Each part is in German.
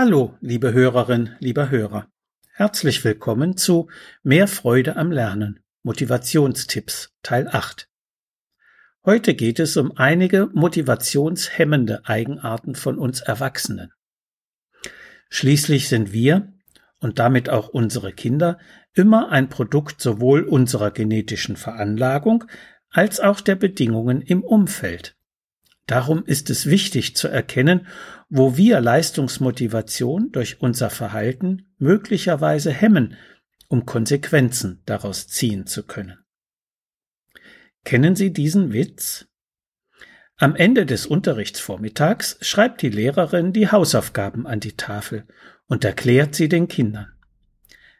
Hallo, liebe Hörerin, lieber Hörer. Herzlich willkommen zu Mehr Freude am Lernen. Motivationstipps Teil 8. Heute geht es um einige motivationshemmende Eigenarten von uns Erwachsenen. Schließlich sind wir und damit auch unsere Kinder immer ein Produkt sowohl unserer genetischen Veranlagung als auch der Bedingungen im Umfeld. Darum ist es wichtig zu erkennen, wo wir Leistungsmotivation durch unser Verhalten möglicherweise hemmen, um Konsequenzen daraus ziehen zu können. Kennen Sie diesen Witz? Am Ende des Unterrichtsvormittags schreibt die Lehrerin die Hausaufgaben an die Tafel und erklärt sie den Kindern.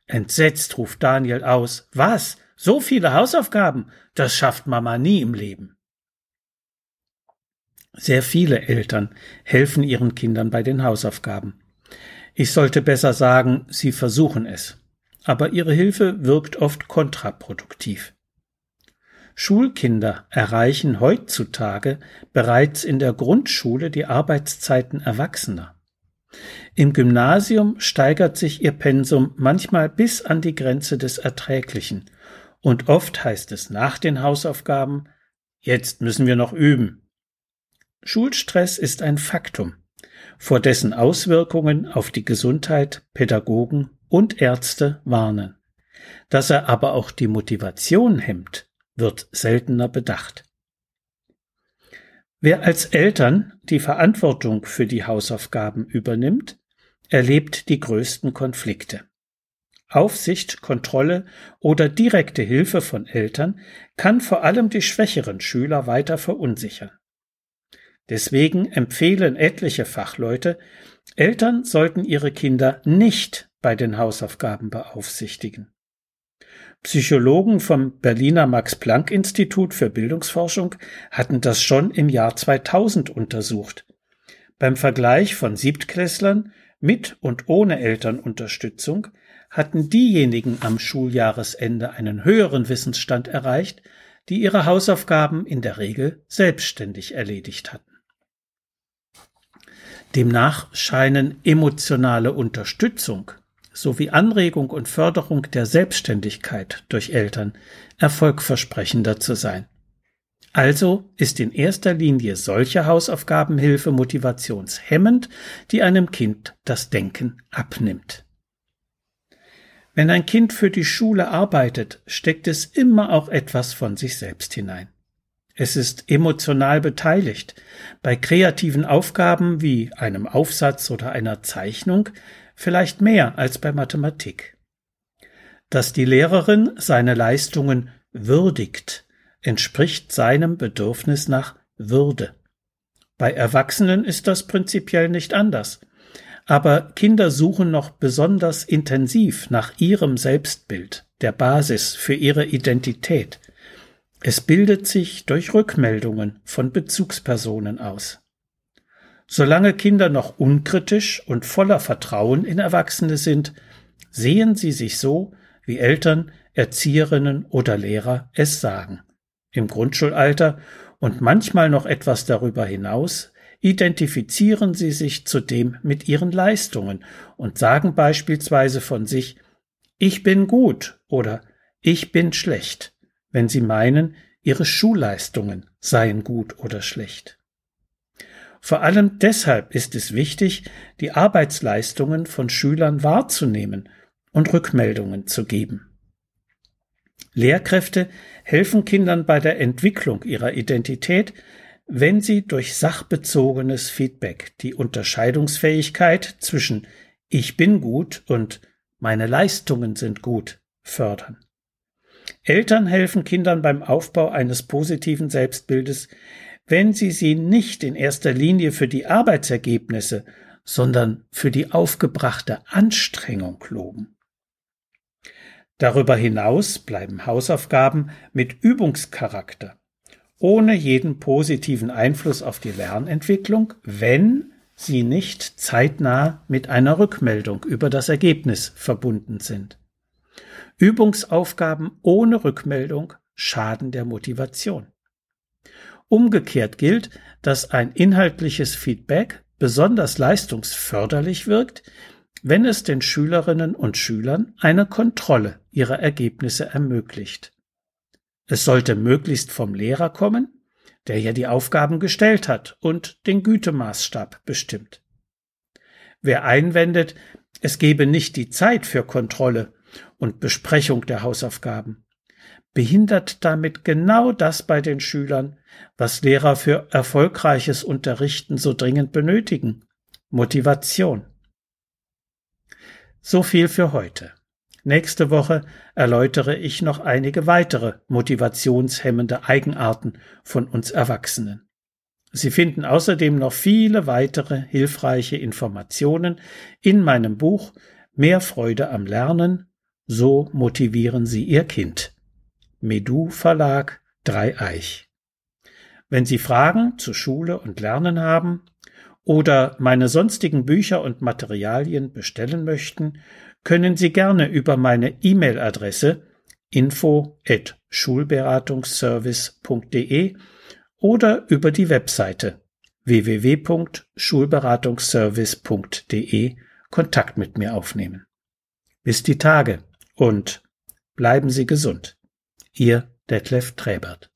Entsetzt ruft Daniel aus, was? So viele Hausaufgaben? Das schafft Mama nie im Leben. Sehr viele Eltern helfen ihren Kindern bei den Hausaufgaben. Ich sollte besser sagen, sie versuchen es. Aber ihre Hilfe wirkt oft kontraproduktiv. Schulkinder erreichen heutzutage bereits in der Grundschule die Arbeitszeiten Erwachsener. Im Gymnasium steigert sich ihr Pensum manchmal bis an die Grenze des Erträglichen, und oft heißt es nach den Hausaufgaben Jetzt müssen wir noch üben. Schulstress ist ein Faktum, vor dessen Auswirkungen auf die Gesundheit Pädagogen und Ärzte warnen. Dass er aber auch die Motivation hemmt, wird seltener bedacht. Wer als Eltern die Verantwortung für die Hausaufgaben übernimmt, erlebt die größten Konflikte. Aufsicht, Kontrolle oder direkte Hilfe von Eltern kann vor allem die schwächeren Schüler weiter verunsichern. Deswegen empfehlen etliche Fachleute, Eltern sollten ihre Kinder nicht bei den Hausaufgaben beaufsichtigen. Psychologen vom Berliner Max Planck Institut für Bildungsforschung hatten das schon im Jahr 2000 untersucht. Beim Vergleich von Siebtklässlern mit und ohne Elternunterstützung hatten diejenigen am Schuljahresende einen höheren Wissensstand erreicht, die ihre Hausaufgaben in der Regel selbstständig erledigt hatten. Demnach scheinen emotionale Unterstützung sowie Anregung und Förderung der Selbstständigkeit durch Eltern erfolgversprechender zu sein. Also ist in erster Linie solche Hausaufgabenhilfe motivationshemmend, die einem Kind das Denken abnimmt. Wenn ein Kind für die Schule arbeitet, steckt es immer auch etwas von sich selbst hinein. Es ist emotional beteiligt. Bei kreativen Aufgaben wie einem Aufsatz oder einer Zeichnung vielleicht mehr als bei Mathematik. Dass die Lehrerin seine Leistungen würdigt, entspricht seinem Bedürfnis nach Würde. Bei Erwachsenen ist das prinzipiell nicht anders. Aber Kinder suchen noch besonders intensiv nach ihrem Selbstbild, der Basis für ihre Identität. Es bildet sich durch Rückmeldungen von Bezugspersonen aus. Solange Kinder noch unkritisch und voller Vertrauen in Erwachsene sind, sehen sie sich so, wie Eltern, Erzieherinnen oder Lehrer es sagen. Im Grundschulalter und manchmal noch etwas darüber hinaus identifizieren sie sich zudem mit ihren Leistungen und sagen beispielsweise von sich Ich bin gut oder Ich bin schlecht wenn sie meinen, ihre Schulleistungen seien gut oder schlecht. Vor allem deshalb ist es wichtig, die Arbeitsleistungen von Schülern wahrzunehmen und Rückmeldungen zu geben. Lehrkräfte helfen Kindern bei der Entwicklung ihrer Identität, wenn sie durch sachbezogenes Feedback die Unterscheidungsfähigkeit zwischen ich bin gut und meine Leistungen sind gut fördern. Eltern helfen Kindern beim Aufbau eines positiven Selbstbildes, wenn sie sie nicht in erster Linie für die Arbeitsergebnisse, sondern für die aufgebrachte Anstrengung loben. Darüber hinaus bleiben Hausaufgaben mit Übungscharakter, ohne jeden positiven Einfluss auf die Lernentwicklung, wenn sie nicht zeitnah mit einer Rückmeldung über das Ergebnis verbunden sind. Übungsaufgaben ohne Rückmeldung schaden der Motivation. Umgekehrt gilt, dass ein inhaltliches Feedback besonders leistungsförderlich wirkt, wenn es den Schülerinnen und Schülern eine Kontrolle ihrer Ergebnisse ermöglicht. Es sollte möglichst vom Lehrer kommen, der ja die Aufgaben gestellt hat und den Gütemaßstab bestimmt. Wer einwendet, es gebe nicht die Zeit für Kontrolle und Besprechung der Hausaufgaben, behindert damit genau das bei den Schülern, was Lehrer für erfolgreiches Unterrichten so dringend benötigen Motivation. So viel für heute. Nächste Woche erläutere ich noch einige weitere motivationshemmende Eigenarten von uns Erwachsenen. Sie finden außerdem noch viele weitere hilfreiche Informationen in meinem Buch Mehr Freude am Lernen, so motivieren Sie Ihr Kind. Medu Verlag Dreieich. Wenn Sie Fragen zu Schule und Lernen haben oder meine sonstigen Bücher und Materialien bestellen möchten, können Sie gerne über meine E-Mail-Adresse info at schulberatungsservice.de oder über die Webseite www.schulberatungsservice.de Kontakt mit mir aufnehmen. Bis die Tage und bleiben Sie gesund. Ihr Detlef Träbert.